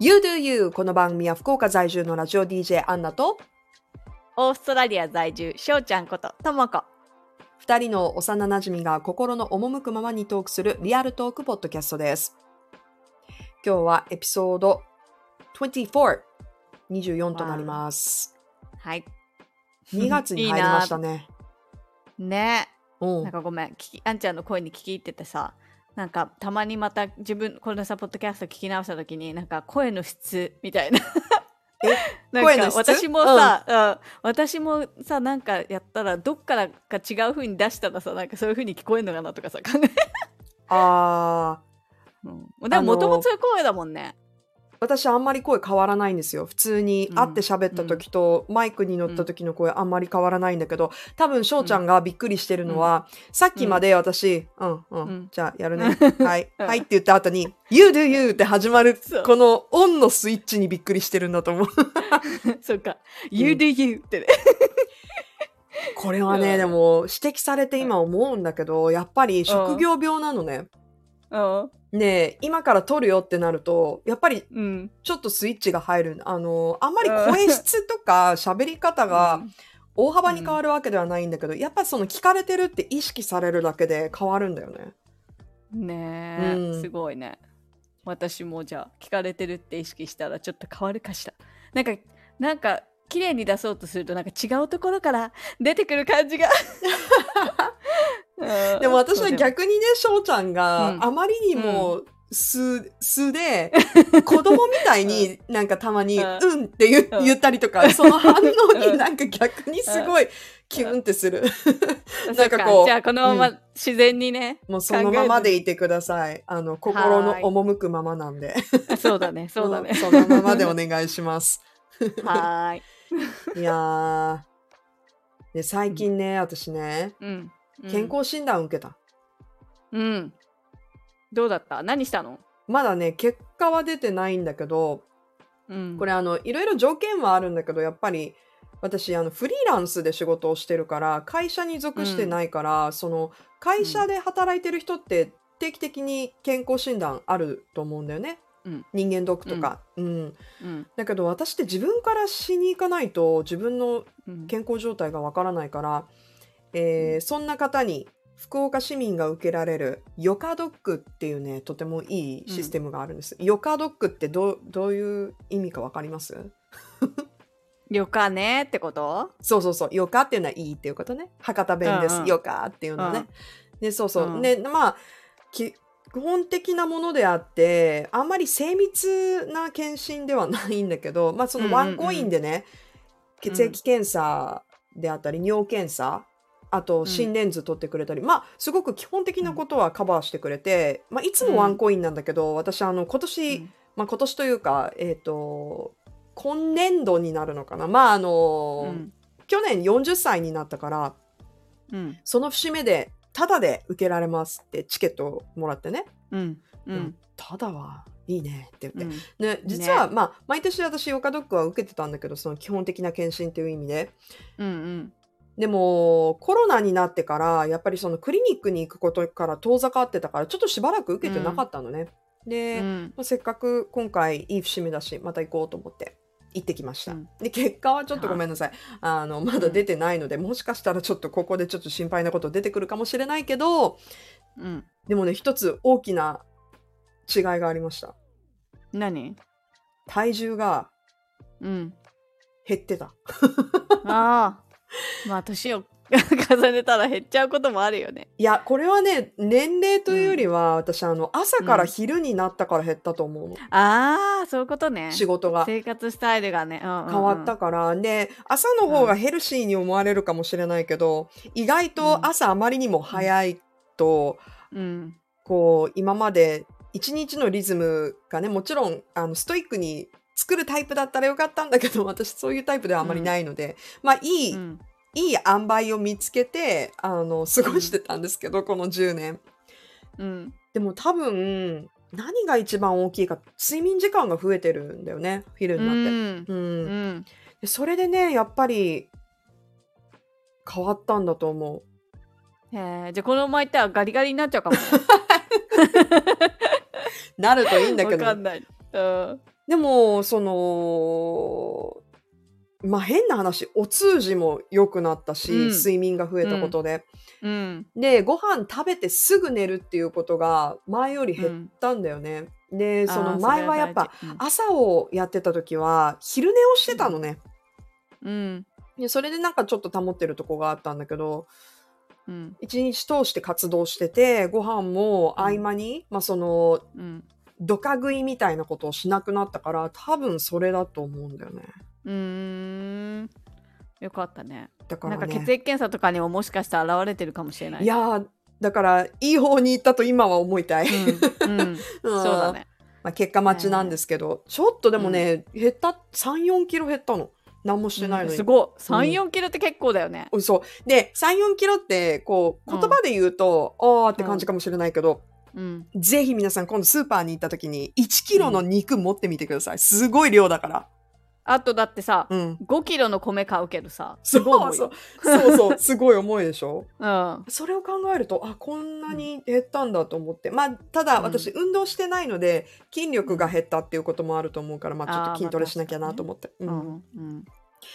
You Do You この番組は福岡在住のラジオ DJ アンナとオーストラリア在住、しょうちゃんこと、ともこ。二人の幼馴染が心の赴くままにトークするリアルトークポッドキャストです。今日はエピソード24、24となります。はい。2月に入りましたね。ねうんなんかごめん、あんちゃんの声に聞き入っててさ、なんかたまにまた自分、このさ、ポッドキャスト聞き直した時に、なんか声の質みたいな。え なん声の質？か私もさ、うん私もさ、なんかやったら、どっからか違う風に出したらさ、なんかそういう風に聞こえるのかなとかさ、考え。あうん、でももともとそういう声だもんね。ー私あんまり声変わらないんですよ。普通に会って喋った時と、マイクに乗った時の声あんまり変わらないんだけど、多分翔ちゃんがびっくりしてるのは、さっきまで私、うん、うん、うんじゃあやるね。はい、うんはいって言った後に、You do you って始まるこのオンのスイッチにびっくりしてるんだと思う。そうか。You do you ってね。これはね、うんでも指摘されて今思うんだけど、やっぱり職業病なのね。うん。ねえ今から撮るよってなると、やっぱりうん。ちょっとスイッチが入る。あの、あんまり声質とか喋り方が大幅に変わるわけではないんだけど、やっぱその聞かれてるって意識されるだけで変わるんだよね。ねえ、うんすごいね。私もじゃあ聞かれてるって意識したらちょっと変わるかしら。なんか、なんか、綺麗に出そうとするとなんか違うところから出てくる感じが。うんでも私は逆にね、翔ちゃんがうんあまりにも素、素で、子供みたいになんかたまに、うんうんって言ったりとか、その反応 うんになんか逆にすごいキュンってする。なんかこうじゃあこのまうま自然にね。もうそのままでいてください。あの、心の赴くままなんで。あそうだね、そうだねん。そのままでお願いします。はーい。いやー。で、最近ね、私ね、うん。うん健康診断受けた。うん。どうだった？何したの？まだね、結果は出てないんだけど、うん。これあの、いろいろ条件はあるんだけど、やっぱり、私、あの、フリーランスで仕事をしてるから、会社に属してないから、その、会社で働いてる人って、定期的に健康診断あると思うんだよね。うん人間ドックとか。うん。うん。だけど、私って自分からしに行かないと、自分のうん。健康状態がわからないから、えーそんな方に福岡市民が受けられるヨカドックっていうねとてもいいシステムがあるんです。ヨカドックってどうどういう意味かわかります？旅館ねってこと？そうそうそう。ヨカっていうのはいいっていうことね。博多弁です、うんうん。ヨカっていうのね。でそうそう、うん。でまあ基本的なものであってあんまり精密な検診ではないんだけど、まあ、そのワンコインでね、血液検査であったり尿検査あとん。心電図取ってくれたり、まあすごく基本的なことはカバーしてくれて、まあ、いつもワンコインなんだけど、私あの今年、うん。まあ、今年というかえっ、と今年度になるのかな。まああの、うん。去年40歳になったからうん。その節目でタダで受けられますってチケットをもらってね、うん。ううんタダはいいねって言って、うん。ね、実は、まあ毎年私ヨカドックは受けてたんだけどその基本的な検診という意味で。うんでもコロナになってからやっぱりそのクリニックに行くことから遠ざかってたからちょっとしばらく受けてなかったのね、で、うん。まあせっかく今回いい節目だしまた行こうと思って行ってきました、うん。で結果はちょっとごめんなさい。あのまだ出てないので、もしかしたらちょっとここでちょっと心配なこと出てくるかもしれないけどうん。でもね一つ大きな違いがありました。何？体重がうん。減ってた。ああ まあ年を重ねたら減っちゃうこともあるよね。いやこれはね年齢というよりは、私あの朝から昼になったから減ったと思うの、ああそういうことね。仕事が。生活スタイルがね、うんうんうん。変わったから、で朝の方がヘルシーに思われるかもしれないけど、意外と朝あまりにも早いと、うん。こう今まで一日のリズムがねもちろんあのストイックに作るタイプだったらよかったんだけど 私そういうタイプではあまりないので、まあいい、うん。いい塩梅を見つけてあの過ごしてたんですけど、この10年。うん。でも多分何が一番大きいか睡眠時間が増えてるんだよね昼になって。うん。うん。でそれでねやっぱり変わったんだと思う。へえじゃあこのままいったらガリガリになっちゃうかも なるといいんだけど。わかんない、うん、でも、その、まあ変な話、お通じも良くなったし、うん睡眠が増えたことで。うん。で、ご飯食べてすぐ寝るっていうことが前より減ったんだよね。で、その前はやっぱ、朝をやってた時は昼寝をしてたのね。うん。でそれでなんかちょっと保ってるとこがあったんだけど、うん。一日通して活動してて、ご飯も合間に、まあその、うん。ドカ食いみたいなことをしなくなったから、多分それだと思うんだよね。うーん。よかったね。だからね。なんか血液検査とかにももしかしたら現れてるかもしれない。いやー、だから、いい方に行ったと今は思いたい。うん。うん。うんそうだ。ね。まあ、結果待ちなんですけど、ちょっとでもね、減った、3、4キロ減ったの。何もしてないのに。うんすごい。うん3、4キロって結構だよね。嘘。で、3、4キロって、こう、うん言葉で言うと、あーって感じかもしれないけど、うん。ぜひ皆さん今度スーパーに行った時に、1キロの肉持ってみてください。すごい量だから。あとだってさ、うん。5キロの米買うけどさ、そうすごい重いよそう。そうそう。すごい重いでしょ？うん。それを考えると、あ、こんなに減ったんだと思って。まあ、ただうん私、運動してないので、筋力が減ったっていうこともあると思うから、まあ、ちょっと筋トレしなきゃなと思って。ううんん。うん。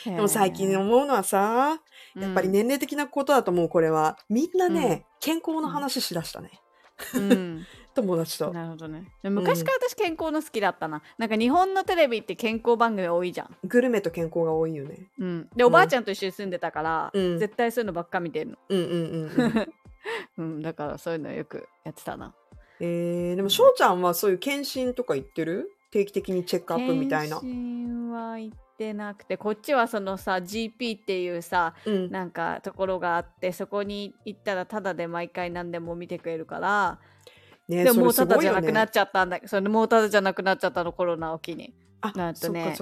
でも最近思うのはさ、やっぱり年齢的なことだと思う、これは。みんなね、健康の話しだしたね。うん。友達と。なるほどね。で昔から私健康の好きだったな。なんか日本のテレビって健康番組多いじゃん。グルメと健康が多いよね。うん。で、おばあちゃんと一緒に住んでたから、うん絶対そういうのばっか見てるの。うんうんうんうん。うん。だからそういうのよくやってたな。えー、でも翔ちゃんはそういう検診とか行ってる？定期的にチェックアップみたいな。検診は行ってなくて、こっちはそのさ、GP っていうさ、うん。なんかところがあって、そこに行ったらタダで毎回何でも見てくれるから、ねでももうそれすごいよタダじゃなくなねっちゃったんだそれもうタダじゃなくなっちゃったのコロナを機に。あ、なんとね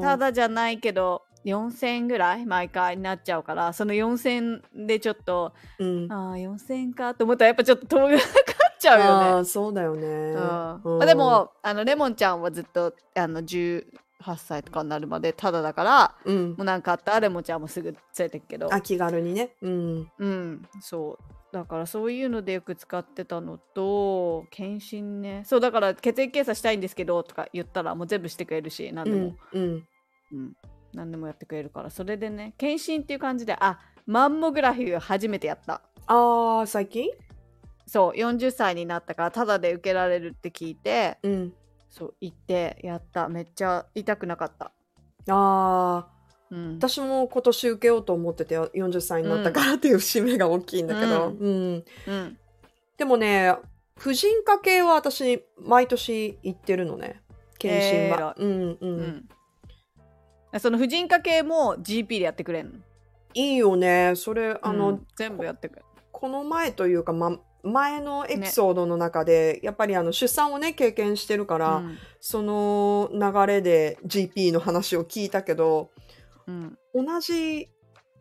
ただじゃないけど4000円ぐらい毎回になっちゃうからその4000円でちょっとうん。ああ4000円かと思ったらやっぱちょっと遠くかかっちゃうよね。そうだよね。うんうんまあ、でもあのレモンちゃんはずっとあの18歳とかになるまでただだからうんもうなんかあったらレモンちゃんもすぐ連れてくけどあ、気軽にね。うん。うんそうだからそういうのでよく使ってたのと検診ねそうだから血液検査したいんですけどとか言ったらもう全部してくれるし何でも、うん。うん。うん、何でもやってくれるからそれでね検診っていう感じであマンモグラフィーを初めてやったああ、最近？そう40歳になったからタダで受けられるって聞いてうん。そう行ってやっためっちゃ痛くなかった、ああ、うん、私も今年受けようと思ってて、40歳になったからっていう節目が大きいんだけど。うんうん。うんでもね、婦人科系は私、毎年行ってるのね。検診は。うんう。うんんその婦人科系も GP でやってくれんの？いいよね。それ、あの、うん全部やってくれるこの前というか、ま、前のエピソードの中で、やっぱりあの出産をね経験してるから、うん。その流れで GP の話を聞いたけどうん、同じ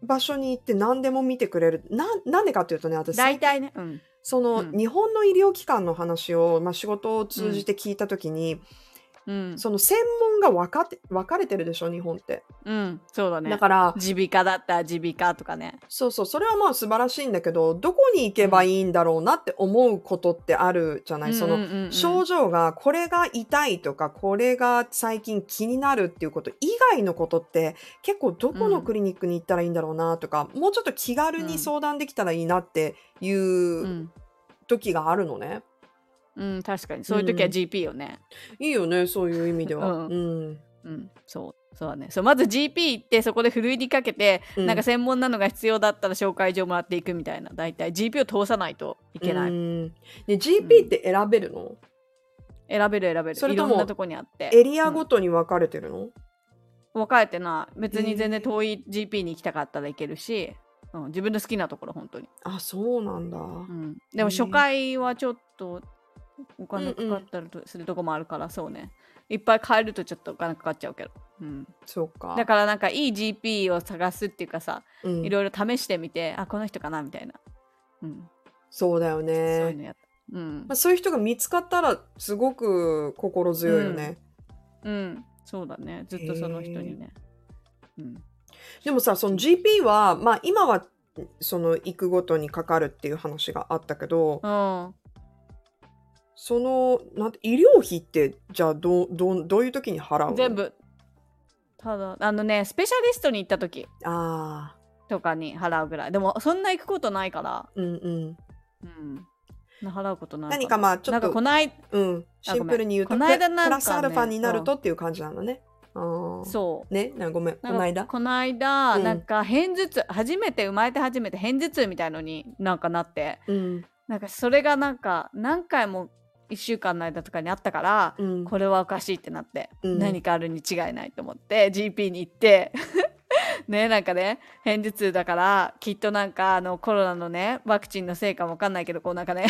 場所に行って何でも見てくれるななんでかっていうとね私大体ね、うん、その、うん。日本の医療機関の話を、まあ、仕事を通じて聞いた時に、うん、その専門が分かって分かれてるでしょ日本って。うん、そうだね。だから耳鼻科だったら耳鼻科とかね。そうそうそれはまあ素晴らしいんだけどどこに行けばいいんだろうなって思うことってあるじゃない、そのうんうんうんうん症状がこれが痛いとかこれが最近気になるっていうこと以外のことって結構どこのクリニックに行ったらいいんだろうなとか、もうちょっと気軽に相談できたらいいなっていううん時があるのね。うん、確かにそういう時は GP よね。いいよねそういう意味では。うんうんうん、そうそうだね。そうまず GP 行ってそこでふるいにかけて、うんなんか専門なのが必要だったら紹介状もらっていくみたいな。大体 GP を通さないといけない。うんで GP って選べるの、選べる選べる。それともいろんなとこにあって。エリアごとに分かれてるの、分かれてない。別に全然遠い GP に行きたかったら行けるし、うん、自分の好きなところ本当に。あそうなんだ。うん、でも初回はちょっとお金かかったりとするとこもあるから、そうね。いっぱい買えるとちょっとお金かかっちゃうけど、うん、そうか。だからなんかいい GP を探すっていうかさ、うん。いろいろ試してみてあこの人かなみたいな、うん。そうだよそういうね。のやった。うん。まあ、そういう人が見つかったらすごく心強いよね。うん。そうだね。ずっとその人にね、うん、でもさその GP はまあ今はその行くごとにかかるっていう話があったけどうんそのなんて医療費ってじゃあどうどうどういう時に払うの？全部。ただあのねスペシャリストに行った時。ああとかに払うぐらい。でもそんな行くことないから。うんうん。うん。払うことない何かまあちょなんかっとこないうん。シンプルに言うとこの間なんかねプラスアルファになるとっていう感じなのね。そう。ね？なごめん。この間この間、うん。なんか片頭痛初めて生まれて初めて片頭痛みたいのになんかなって。うん。なんかそれがなんか何回も1週間の間とかにあったから、うん。これはおかしいってなって、うん。何かあるに違いないと思って GP に行って ねなんかね片頭痛だからきっとなんかあのコロナのねワクチンのせいかもわかんないけどこうなんかね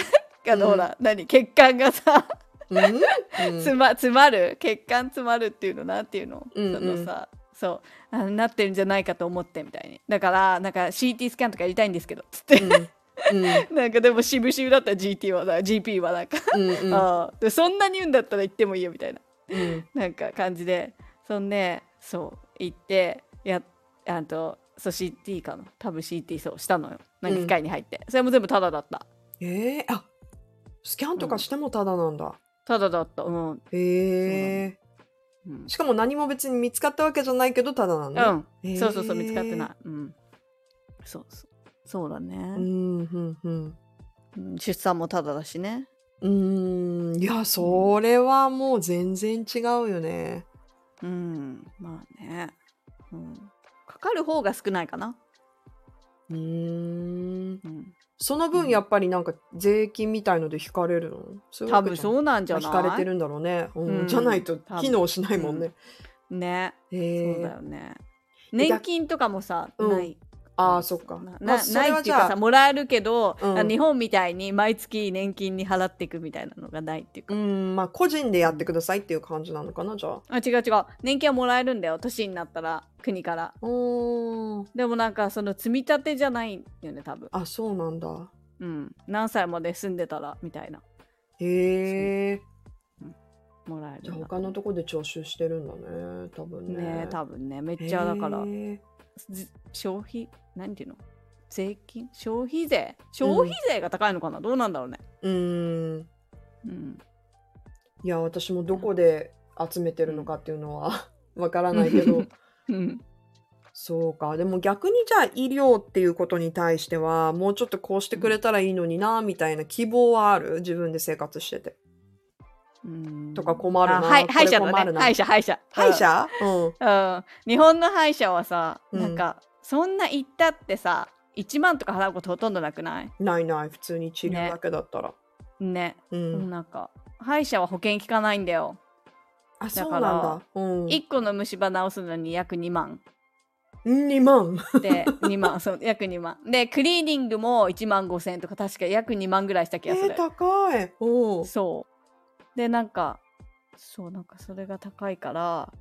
あの、うん。ほら何血管がさ 詰ま詰まる血管詰まるっていうのなんていうの、うんうん。そのさそうあのなってるんじゃないかと思ってみたいに。だからなんか CT スキャンとかやりたいんですけどつって、うんうん。なんかでも渋々だったら GT はだ GP はなんか、うんうん。ああでそんなに言うんだったら行ってもいいよみたいな。うん。なんか感じで。そんでそう行ってやあとそう CT かな。多分 CT そうしたのよ。なんか機械に入って、それも全部タダだった。えー、あスキャンとかしてもただなんだ。タダだった。うん、へえうん。しかも何も別に見つかったわけじゃないけどただなんだ。うん。へー。そうそうそう見つかってない、うん、そうそうそうだうね、んうんうん。うん出産もタダだしね。うーんいやそれはもう全然違うよね。うんまあね、うん、かかる方が少ないかな、うーん。うん、その分やっぱりなんか税金みたいので引かれるの？そういう多分そうなんじゃ引ない？かれてるんだろうね、うんうん。じゃないと機能しないもんね。ね。へそうだえよね。年金とかもさ、うん。ない？ああそっか。なまあなないっていうかさもらえるけど、うん。あ日本みたいに毎月年金に払っていくみたいなのがないっていうか、うんまあ個人でやってくださいっていう感じなのかなじゃあ。あ違う違う。年金はもらえるんだよ。年になったら国から。おー。でもなんかその積み立てじゃないよね多分。あそうなんだ。うん。何歳まで住んでたらみたいな。へえ。もらえるじゃあ他のとこで徴収してるんだね多分ね。ね多分ね。めっちゃだから消費何ていうの？税金？消費税？消費税が高いのかな、どうなんだろうね。うーん。うん。いや私もどこで集めてるのかっていうのはわからないけど。うん。そうか。でも逆にじゃあ医療っていうことに対してはもうちょっとこうしてくれたらいいのになみたいな希望はある？自分で生活してて。うん。とか困るなあはい歯医者だ困るなね歯医者歯医者歯医者。うん。うん、日本の歯医者はさ、うん。なんかそんな行ったってさ1万とか払うことほとんどなくない？ないない。普通に治療だけだったら。ね、う。ん。なんか歯医者は保険効かないんだよ。あそうだからなんだ。うん。1個の虫歯治すのに約2万。2万？で2万。そう約2万。でクリーニングも1万5千とか確か約2万ぐらいした気えがする、ー、高い。うん。そうでなんかそうなんかそれが高いから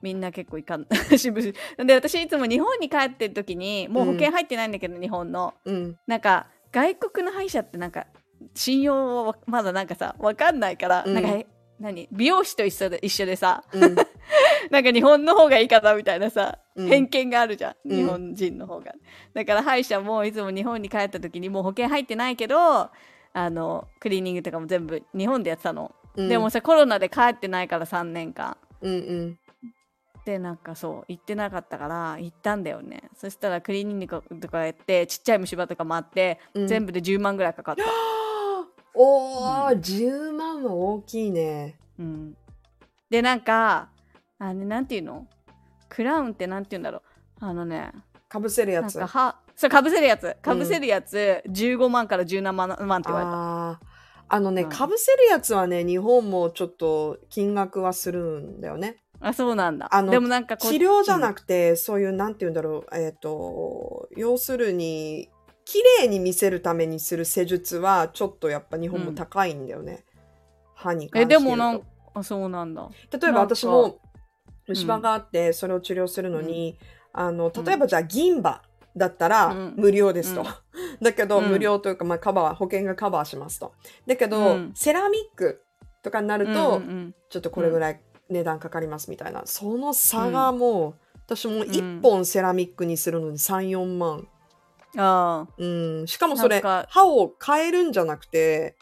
みんな結構いかん。しぶしで私いつも日本に帰ってる時にもう保険入ってないんだけど、日本の。うん。なんか外国の歯医者ってなんか信用はまだなんかさわかんないから、うん。なんかえ何？美容師と一緒で一緒でさうん。なんか日本の方がいいかなみたいなさ、うん。偏見があるじゃんうん。日本人の方が、だから歯医者もいつも日本に帰った時にもう保険入ってないけどあのクリーニングとかも全部日本でやってたの、うん。でもさコロナで帰ってないから3年間。うんうん。でなんかそう行ってなかったから行ったんだよね。そしたらクリーニングとかやってちっちゃい虫歯とかもあって、うん。全部で10万ぐらいかかった、おー、10万は大きいね。うん、でなんかあのなんていうの？クラウンってなんて言うんだろう？あのねかぶせるやつ。かはそうかぶせるやつ。かぶせるやつ、15万から17万万って言われたあのね、うん。かぶせるやつはね、日本もちょっと金額はするんだよね。あそうなんだ。あのでもなんかこ治療じゃなくくて、そういう、なんて言うんだろう、えっ、と、要するに、綺麗に見せるためにする施術は、ちょっとやっぱ日本も高いんだよね。歯に関えして言うと。でもなんあそうなんだ。例えば私も虫歯があって、それを治療するのに、あの例えばじゃあ銀歯だったらうん。無料ですと、うん。だけど、うん。無料というか、まあ、カバー保険がカバーしますと。だけど、うん。セラミックとかになると、うんうん。ちょっとこれぐらい値段かかりますみたいな、その差がもう、私も1本セラミックにするのに34万、あうん、しかもそれ歯を変えるんじゃなくて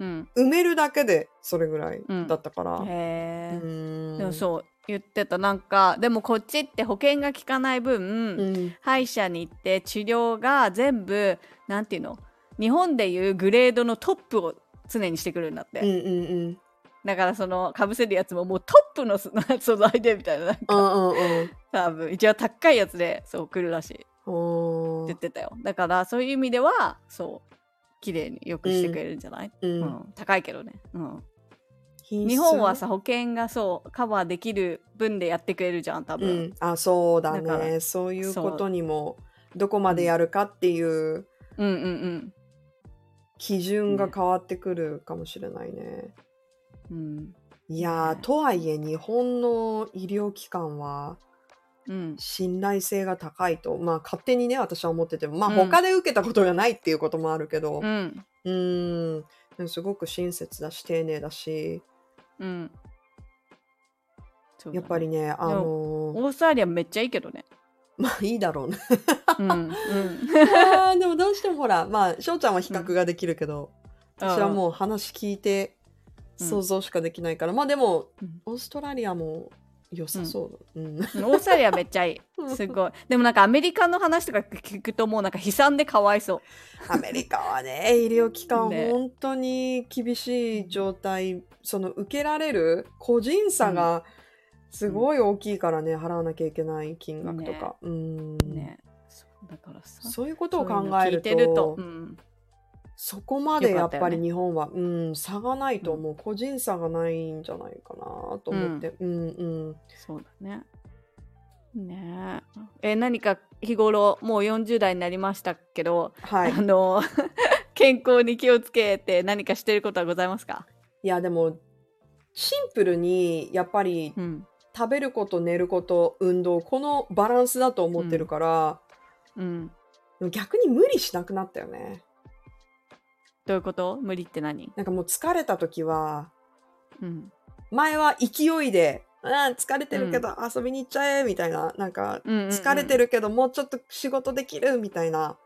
うん。埋めるだけでそれぐらいだったから。うへえ、ん。でもそう言ってた。なんかでもこっちって保険が効かない分、うん。歯医者に行って治療が全部なんていうの日本でいうグレードのトップを常にしてくるんだって、うんうんだからそのかぶせるやつももうトップの素 素材でみたいな。なんかうんうんうん。多分一応高いやつでそう来るらしい。ってうん言ってたよ。だからそういう意味ではそう綺麗によくしてくれるんじゃない、ううんん。高いけどね、うん、日本はさ保険がそうカバーできる分でやってくれるじゃん多う分、ん、あそうだね。そういうことにもどこまでやるかっていううん、うんうん。基準が変わってくるかもしれないね。うん。いやとはいえ日本の医療機関はうん。信頼性が高いとまあ勝手にね私は思っててもまあうん。他で受けたことがないっていうこともあるけど。うん。うーんすごく親切だし丁寧だしうん。やっぱりねあのーオーストラリアめっちゃいいけどね。まあいいだろうね。うんうん。あ ーでもどうしてもほらまあ翔ちゃんは比較ができるけど、私はもう話聞いてうん。想像しかできないから、まあでもうん。オーストラリアも良さそうだ、うん。うんオーストラリアめっちゃいい。すごい。でもなんかアメリカの話とか聞くともうなんか悲惨でかわいそう。アメリカはね医療機関ね。本当に厳しい状態。その受けられる個人差がすごい大きいからね、払わなきゃいけない金額とか、うん。ね。そうだからさそういうことを考えると、うん、そこまでやっぱり日本は、うん、差がないと思う、個人差がないんじゃないかなと思って、うん、うんそうだね。ねえ。え何か日頃もう40代になりましたけど、はい。あの 健康に気をつけて何かしてることはございますか、いやでもシンプルにやっぱりうん。食べること寝ること運動このバランスだと思ってるから、うん、でも逆に無理しなくなったよねどういうこと？無理って何、なんかもう疲れた時はうん。前は勢いで「うん疲れてるけど遊びに行っちゃえ」みたいななんかうんうんうん。疲れてるけどもうちょっと仕事できるみたいな。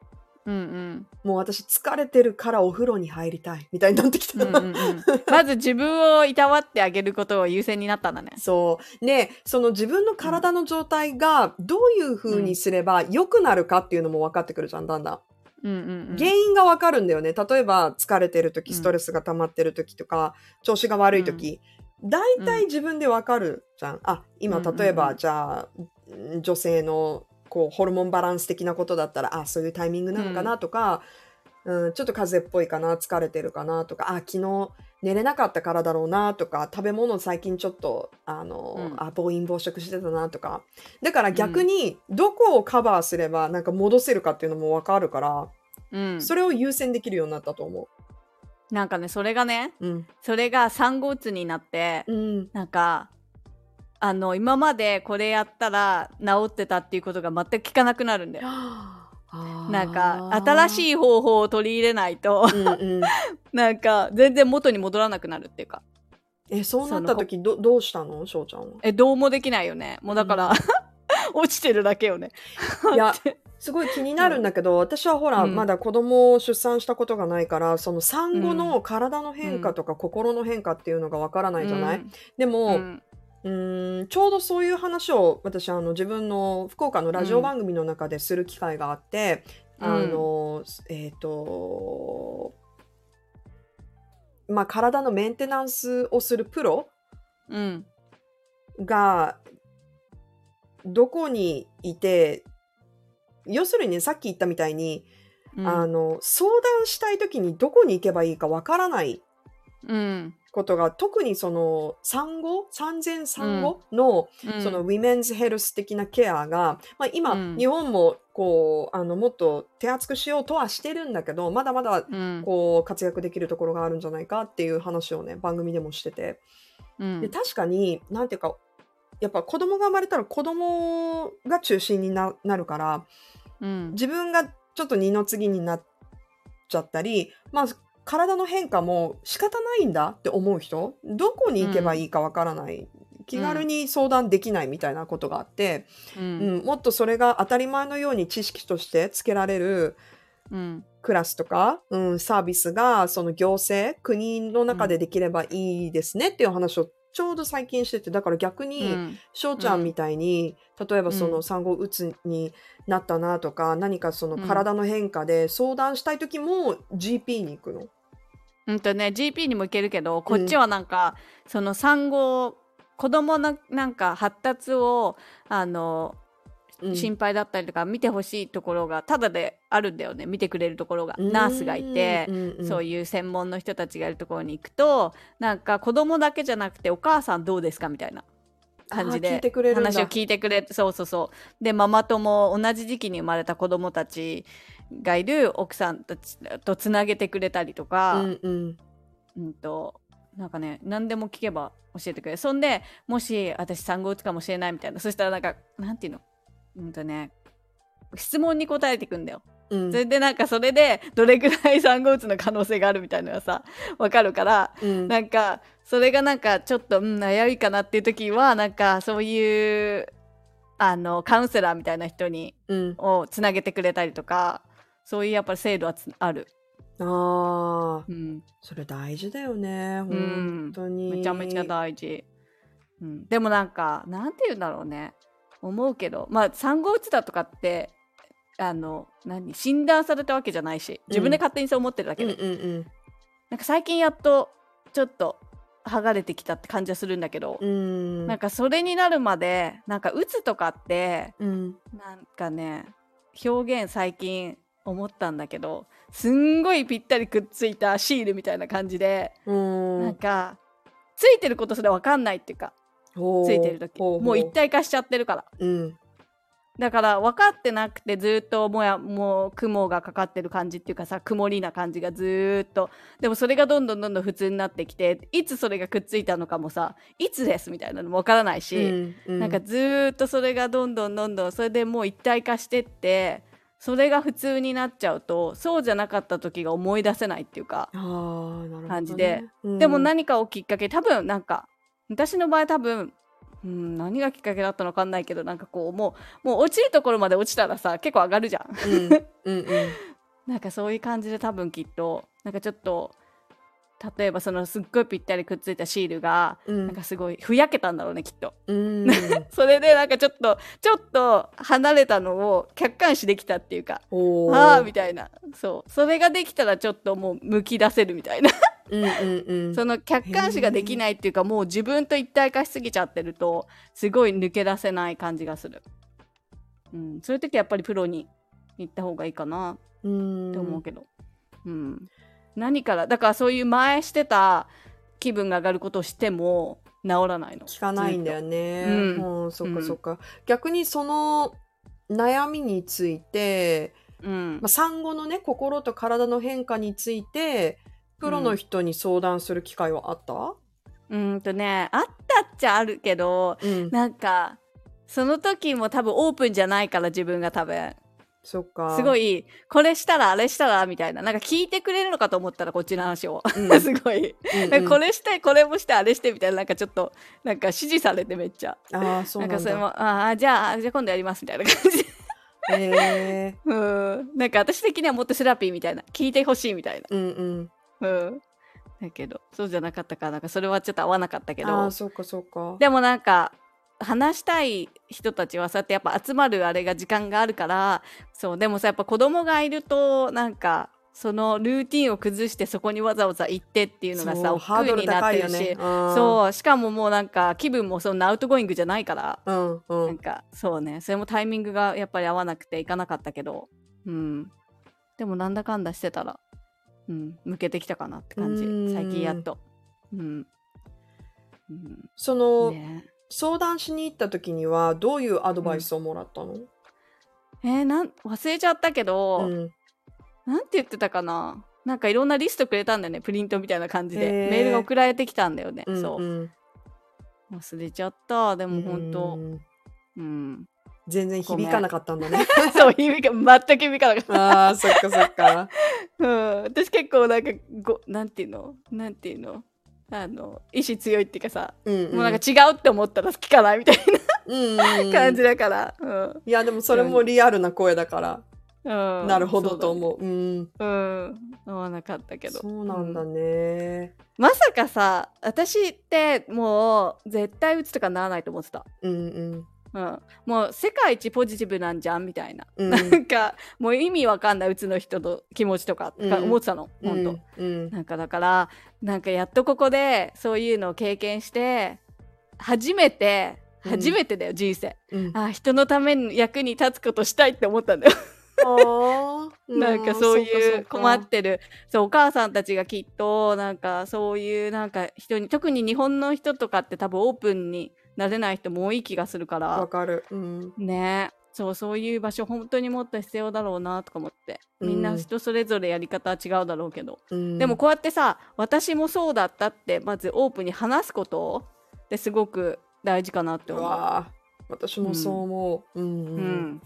うんもう私疲れてるからお風呂に入りたいみたいになってきた、うんうんうんうん。まず自分をいたわってあげることを優先になったんだね。そう。ね、その自分の体の状態がどういう風にすれば良くなるかっていうのも分かってくるじゃん、だんだん。原因が分かるんだよね。例えば疲れてる時、うん。ストレスが溜まってる時とか、調子が悪い時、大体自分で分かるじゃん。あ、今例えば、じゃあ、ん女性のこうホルモンバランス的なことだったら、あ、そういうタイミングなのかな？とか、うん、ちょっと風邪っぽいかな、疲れてるかな？とか、あ、昨日寝れなかったからだろうな？とか、食べ物最近ちょっと、あの、うん。あ、暴飲暴食してたな？とか。だから逆に、どこをカバーすれば、なんか戻せるかっていうのもわかるから、うん、それを優先できるようになったと思なんかねそれがねう。うん。それが産後うつになって、うん。なんかあの今までこれやったら治ってたっていうことが全く効かなくなるんだよ。なんか新しい。い方法を取り入れないとうんうん、なんか全然元に戻らなくなるっていうかえ、そうなった時どどうしたの？翔ちゃんは。えどうもできないよねもうだから、落ちてるだけよね。いや、すごい気になるんだけど、私はほら、うん。まだ子供を出産したことがないから、その産後の体の変化とか心の変化っていうのがわからないじゃない、でうも、ん。うーんちょうどそういう話を私あの自分の福岡のラジオ番組の中でする機会があって、うん。あのえっ、とまあ体のメンテナンスをするプロうん。がどこにいて要するにさっき言ったみたいに、うん。あの相談したい時にどこに行けばいいかわからないうん。ことが特にその産後産前産後の、うん。そのウィメンズヘルス的なケアが、まあ、今、うん。日本もこうあのもっと手厚くしようとはしてるんだけどまだまだうん。こう活躍できるところがあるんじゃないかっていう話をね番組でもしてて。うん。で確かになんていうかやっぱ子供が生まれたら子供が中心にななるからうん。自分がちょっと二の次になっちゃったりまあ体の変化も仕方ないんだって思う人どこに行けばいいかわからない、気軽に相談できないみたいなことがあって、ううんんもっとそれが当たり前のように知識としてつけられるうん。クラスとか、うん、サービスが、その行政、国の中でできればいいですねっていう話をちょうど最近してて、だから逆うに、ん。翔ちゃんみたいに、例えばそうのん。産後うつになったなとか、何かそのうん。体の変化で相談したい時も GP に行くの。うんとね GP にも行けるけどこっちはなんか、その産後子供のなんか発達をあのうん心配だったりとか見てほしいところがただであるんだよね。見てくれるところが。ナースがいて、そういいう専門の人たちがいるところに行くとなんか子供だけじゃなくてお母さんどうですかみたいな。感じで話を聞いてくれてそうそうそう。でママ友同じ時期に生まれた子供たちがいる奥さんたちとつなげてくれたりとか、うんうん。うんとなんかね何でも聞けば教えてくれる。そんでもし私産後打つかもしれないみたいな。そしたらなんかなんていうの？うんとね質問に答えていくんだよ。うん。それでなんかそれでどれぐらい産後うつの可能性があるみたいなのがさわかるからうん。なんかそれがなんかちょっと、うん、悩みかなっていう時はなんかそういうあのカウンセラーみたいな人にうん。をつなげてくれたりとかそういうやっぱり制度はつある、ああうん、それ大事だよねん。本当に。めちゃめちゃ大事、うん、でもなんかなんて言うんだろうね思うけどまあ産後うつだとかってあの何診断されたわけじゃないし自分で勝手にそう思ってるだけうんで、うんうん。なんか最近やっとちょっと剥がれてきたって感じはするんだけど、うん。なんかそれになるまでなんかうつとかってうん。なんかね表現最近思ったんだけどすんごいぴったりくっついたシールみたいな感じで、うん。なんかついてることすら分かんないっていうかついてる時。もう一体化しちゃってるから。うん。だから分かってなくてずっともやもう雲がかかってる感じっていうかさ曇りな感じがずーっと。でもそれがどんどんどんどん普通になってきていつそれがくっついたのかもさいつですみたいなのも分からないし、うんなんかずーっとそれがどんどんどんどんそれでもう一体化してってそれが普通になっちゃうとそうじゃなかった時が思い出せないっていうか、感じで。うん。でも何かをきっかけ多分なんか私の場合多分、うん、何がきっかけだったのか分かんないけどなんかこうもうもう落ちるところまで落ちたらさ結構上がるじゃん。うんうんうん。なんかそういう感じで多分きっとなんかちょっと例えばそのすっごいぴったりくっついたシールがうん。なんかすごいふやけたんだろうねきっと。うん。それでなんかちょっとちょっと離れたのを客観視できたっていうかああみたいな。そう。それができたらちょっともうむき出せるみたいなうんうんうん。その客観視ができないっていうかもう自分と一体化しすぎちゃってるとすごい抜け出せない感じがする、うん、そういう時はやっぱりプロに行った方がいいかな。うんって思うけど、うん。何からだからそういう前してた気分が上がることをしても治らないの。聞かないんだよね。ずっとうん、そっかそっか。逆にその悩みについて、うん。まあ、産後のね、心と体の変化について、プロの人に相談する機会はあった？うんとねあったっちゃあるけどうん。なんかその時も多分オープンじゃないから自分が多分。そっか。すごいこれしたらあれしたらみたいな。なんか聞いてくれるのかと思ったらこっちの話を、うん。すごい、うんうん。これしてこれもしてあれしてみたいななんかちょっとなんか指示されてめっちゃ。ああ、そうなんんだ。なかそれもああじゃあじゃあ今度やりますみたいな感じ。でへえ。うん。なんか私的にはもっとセラピーみたいな聞いてほしいみたいうんうん。なうんだけどそうじゃなかったからなんかそれはちょっと合わなかったけあどあ、そっかそっか。でもなんか話したい人たちはそうやってやっぱ集まるあれが時間があるからそうでもさやっぱ子供がいるとなんかそのルーティンを崩してそこにわざわざ行ってっていうのがさ億劫になってるしね。うそうしかももうなんか気分もそんなアウトゴイングじゃないからん。うんうなんん。かそうねそれもタイミングがやっぱり合わなくていかなかったけどうんでもなんだかんだしてたらうん向けてきたかなって感じ。うん。最近やっと。うん、うん。その、ね。相談しに行った時にはどういうアドバイスをもらったの？えーなん忘れちゃったけど、うん。なんて言ってたかな？なんかいろんなリストくれたんだよねプリントみたいな感じで。メールが送られてきたんだよね、うんそう。うん忘れちゃった。でも本当。うん。うん全然響かなかったんだね。そう響か全く響かなかったああ、そっかそっか。うん、私結構なんかごなんていうの？なんていうの？あの意志強いっていうかさ、うん、うん。もうなんか違うって思ったら聞かないみたいうんうんうなん感じだから、うんいや、でもそれもリアルな声だから。うん、なるほどとう思う。うん。だね。うん。思わなかったけど。そうなんだうんね。まさかさ、私ってもう絶対打つとかならないと思ってた。うんうん。うん。もう世界一ポジティブなんじゃんみたいな。うんなんかもう意味わかんないうつの人の気持ちとか思ってたの、ほんと。うん。なんかだからなんかやっとここでそういうのを経験して初めてうん初めてだよ、人生うん。あ人のために役に立つことしたいって思ったんだよなんかそういう困っててるそうお母さんたちがきっとなんかそういうなんか人に特に日本の人とかって多分オープンになれない人も多い気がするかわらかる。うん。ねそうそういう場所本当にもっと必要だろうなとか思ってみんうなん人それぞれやり方は違うだろうけど、うんでもこうやってさ私もそうだったってまずオープンに話すことってすごく大事かなって思う。わあ私もそう思う。うんううんん。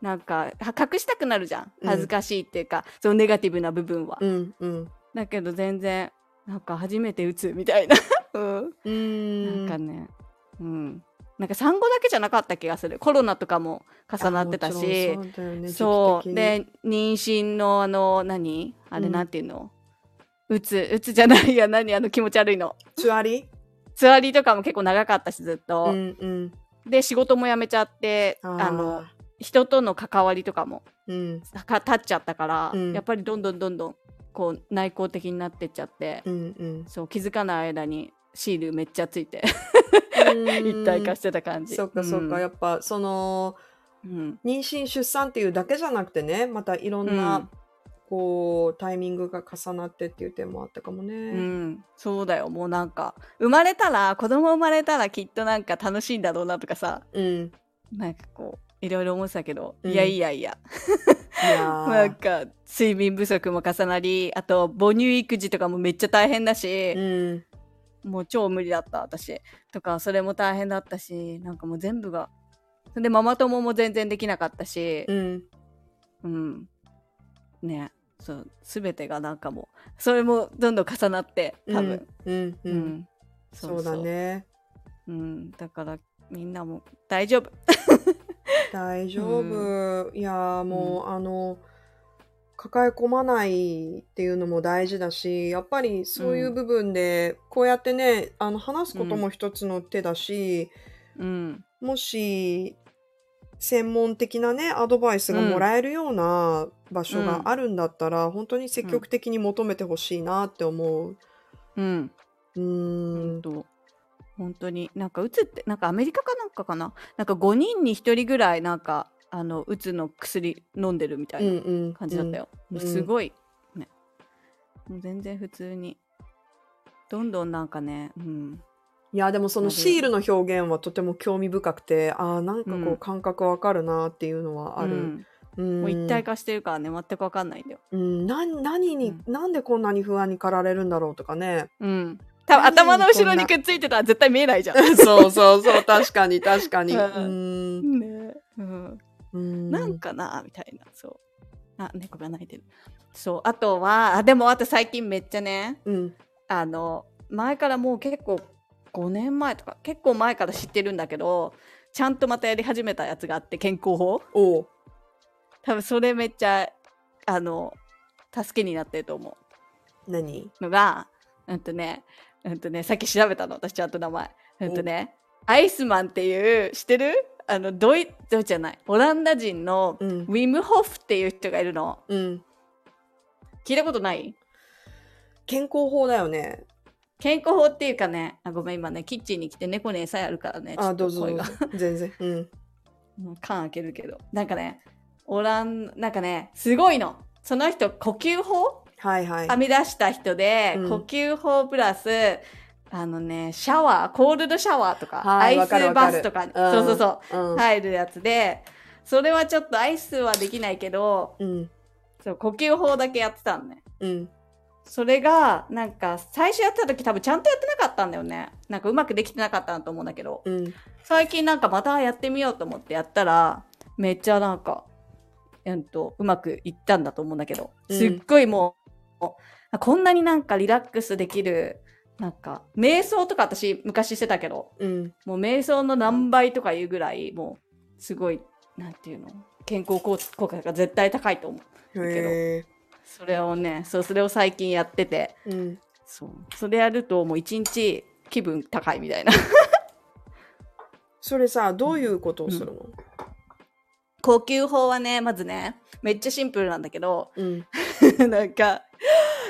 なんかは隠したくなるじゃんうん恥ずかしいっていうか、そのネガティブな部分は、うんうん。だけど全然なんか初めて打つみたいな、うん、うん。なんかねうん。なんか産後だけじゃなかった気がする。コロナとかも重なってたし。そうねで妊娠のあの何？あれうん。なんていうの、うつうつじゃないや。何？あの気持ち悪いの。つわり？つわりとかも結構長かったしずっと、うんうん。で仕事も辞めちゃってあの人との関わりとかもうん。か立っちゃったから、うん。やっぱりどんどんどんどんこう内向的になってっちゃって、うんうん。そう気づかない間にシールめっちゃついて。うん 一体化してた感じ。そっかそっか、うん。やっぱそのうん。妊娠出産っていうだけじゃなくてねまたいろんな、うん。こうタイミングが重なってっていう点もあったかもうね。ん、そうだよ。もうなんか生まれたら子供生まれたらきっとなんか楽しいんだろうなとかさ。うん。なんかこういろいろ思ってたけど、うん。いやいやいや。いや なんーか睡眠不足も重なりあと母乳育児とかもめっちゃ大変だし、うん。もう超無理だった私とかそれも大変だったしなんかもう全部が。でママ友も全然できなかったし。うん。うん、ね。そう。全てがなんかもうそれもどんどん重なって多分、うんうんううん。んそう。だね。うん、だからみんなも大丈夫。大丈夫、いやーもう、あの抱え込まないっていうのも大事だしやっぱりそういう部分でこうやってねあの話すことも一つの手だし、うん。もし専門的なねアドバイスがもらえるような場所があるんだったら、本当に積極的に求めてほしいなって思う。うん。うーん。本当。本当に。なんかうつってなんかアメリカかなんかかな？なんか5人に1人ぐらいなんかあのうつの薬飲んでるみたいなうんうん。感じだったよ、うん。もうすごい。ね。もう全然普通にどんどんなんかねうん。いやでもそのシールの表現はとても興味深くてあーなんかこうん。う感覚わかるなっていうのはある。うん。うん。もう一体化してるからね全く分かんないんだよ。うん、な何に、なんでこんなに不安に駆られるんだろうとかね。うん。多分頭の後ろにくっついてたら絶対見えないじゃん。そうそうそう、確かに確かに。ううん。ん。ね。うんうんなんかなみたいな。そう。あ猫が鳴いてる。そう。あとはあでもあと最近めっちゃねうん。あの前からもう結構5年前とか結構前から知ってるんだけどちゃんとまたやり始めたやつがあって健康法。おう。多分それめっちゃあの助けになってると思何？うのがうんとねうんとねさっき調べたの。私ちゃんと名前。うんとねアイスマンっていう知ってる？あのドイドイツじゃないオランダ人のうんウ。ィム・ホフっていう人がいるのうん。聞いたことない？健康法だよね。健康法っていうかねあごめん今ねキッチンに来て猫に餌やるからねあ、っどうぞ。全然。うん。缶開けるけどなんかねオランなんかねすごいのその人呼吸法？はいはい。編み出した人で、うん呼吸法プラスあのねシャワーコールドシャワーとか、はいアイスバスとかにうんそうそうそう、うん。入るやつでそれはちょっとアイスはできないけどうん。そう呼吸法だけやってたのねうん。それがなんか最初やってた時多分ちゃんとやってなかったんだよねなんかうまくできてなかったなと思うんだけどうん。最近なんかまたやってみようと思ってやったらめっちゃなんか、えっと、うまくいったんだと思うんだけどうんすっごいもう、こんなになんかリラックスできるなんか瞑想とか私昔してたけどうん。もう瞑想の何倍とかいうぐらいもうすごいなんていうの健康効果が絶対高いと思うへえ。それをねそうそれを最近やっててうん。そうそれやるともう一日気分高いみたいなそれさ、どういうことをするの？呼吸法はねまずねめっちゃシンプルなんだけどうん。なんか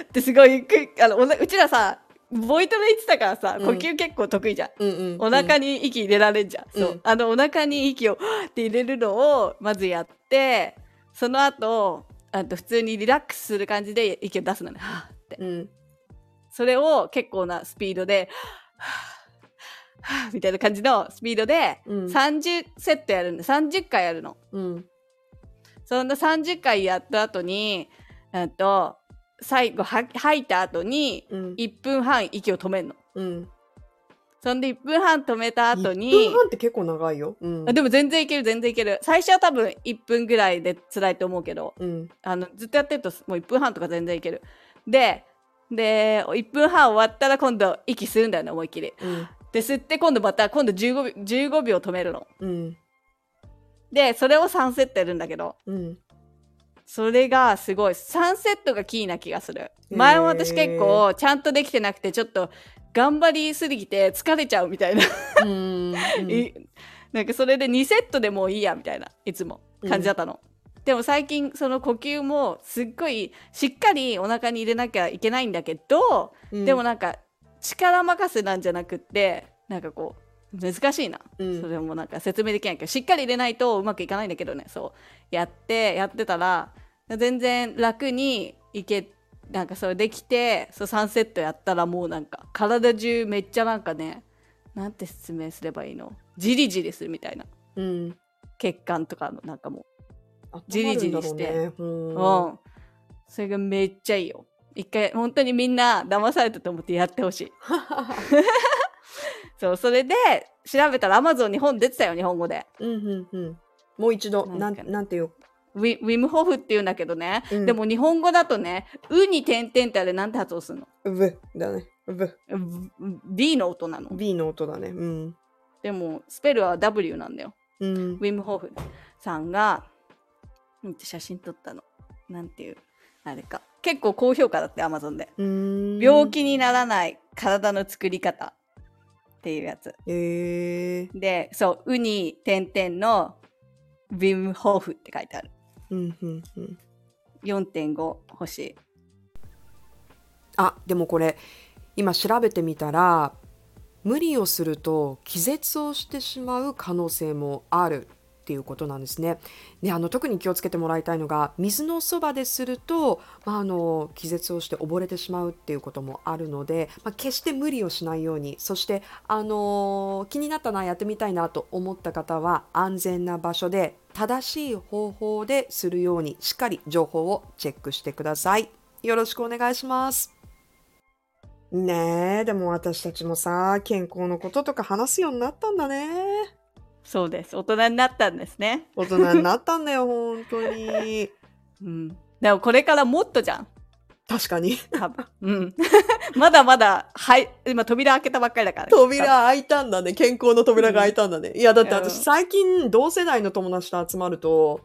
ってすごいくあのうちらさボイトレ行ってたからさうん。呼吸結構得意じゃん、うんうん。お腹に息入れられんじゃん、そう。うんあのお腹に息をって入れるのをまずやってその後あと普通にリラックスする感じで息を出すのね。はぁって。うん。それを結構なスピードではぁはぁみたいな感じのスピードでうん。30セットやるんで30回やるの。うん。そんな30回やった後にあと最後は吐いた後にうん。1分半息を止めるのうん。そんで1分半止めた後に1分半って結構長いよ。うんあ。でも全然いける全然いける最初は多分1分ぐらいで辛いと思うけどうん。あのずっとやってるともう1分半とか全然いけるでで1分半終わったら今度息吸うんだよね思いっきりうん。で吸って今度また今度15秒 ,15 秒止めるのうん。でそれを3セットやるんだけどうん。それがすごい。3セットがキーな気がする。前も私結構ちゃんとできてなくてちょっと頑張りすぎて疲れちゃうみたいな。うん。いなんかそれで2セットでもういいやみたいな。いつも感じだったの、でも最近その呼吸もすっごいしっかりお腹に入れなきゃいけないんだけど、うん。でもなんか力任せなんじゃなくってなんかこう難しいな、うん。それもなんか説明できないけどしっかり入れないとうまくいかないんだけどね。そう。やってやってたら全然楽にいけなんかそれできてそう3セットやったらもうなんか体中めっちゃなんかねなんて説明すればいいの？じりじりするみたいな。うん。血管とかのなんかもあじりじりして。ねうん、それがめっちゃいいよ。一回本当にみんな騙されたと思ってやってほしい そうそれで調べたらアマゾンに本出てたよ日本語でうんうんうん。もう一度、ななんなんていう。ウィウィムホフっていうんだけどね、うんでも日本語だとね「う」に点々ってあれなんて発音するのブだね。ブ。う ?B の音なの B の音だね。うん。でもスペルは W なんだようんウ。ィムホフさんが写真撮ったのなんていうあれか結構高評価だってアマゾンでうん病気にならない体の作り方っていうやつえー。でそうウに点々のウィムホフって書いてあるうんうんうん。4.5星あでもこれ今調べてみたら無理をすると気絶をしてしまう可能性もあるっていうことなんですね。であの特に気をつけてもらいたいのが水のそばですると、まあ、あの気絶をして溺れてしまうっていうこともあるので、まあ、決して無理をしないようにそしてあの気になったなやってみたいなと思った方は安全な場所で正しい方法でするようにしっかり情報をチェックしてください。よろしくお願いします。ねえ、でも私たちもさ、健康のこととか話すようになったんだね。そうです。大人になったんですね。大人になったんだよ、本当に。うん。でもこれからもっとじゃん。確かに。多分。うん。まだまだはい今扉開けたばっかりだから。扉開いたんだね。健康の扉が開いたんだね。いや、だってうん。私最近同世代の友達と集まると、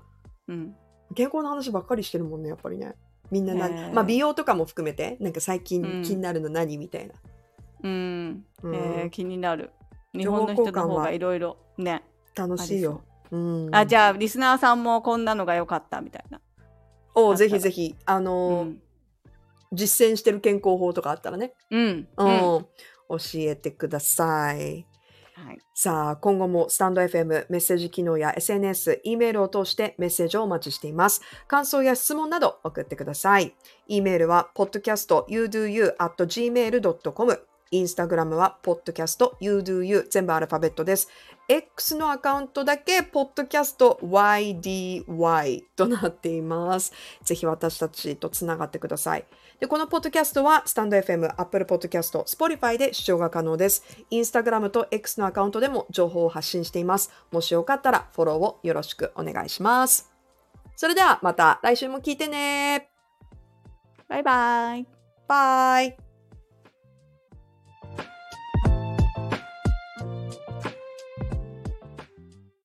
うん。健康の話ばっかりしてるもんね、やっぱりね。みんな何、へえ。まあ美容とかも含めて、なんか最うん。近気になるの何みたいな。うん、うん。えー気になる。日本の人の方交換は？いがろいろ。ね楽しいよ。うん。あじゃあリスナーさんもこんなのが良かったみたいな、おぜひぜひ、あうのーん実践してる健康法とかあったらね、うんう、うんん教えてください。はい、さあ、今後もスタンド FM メッセージ機能や SNS、E メールを通してメッセージをお待ちしています。感想や質問など送ってください。E メールは podcastyoudoyou.gmail.com インスタグラムは podcastyoudoyou 全部アルファベットです。X のアカウントだけ podcastYDY となっています。ぜひ私たちとつながってください。で、このポッドキャストは、スタンド FM、Apple Podcast、Spotify で視聴が可能です。インスタグラムと X のアカウントでも情報を発信しています。もしよかったらフォローをよろしくお願いします。それではまた来週も聞いてね。バイバイバイ。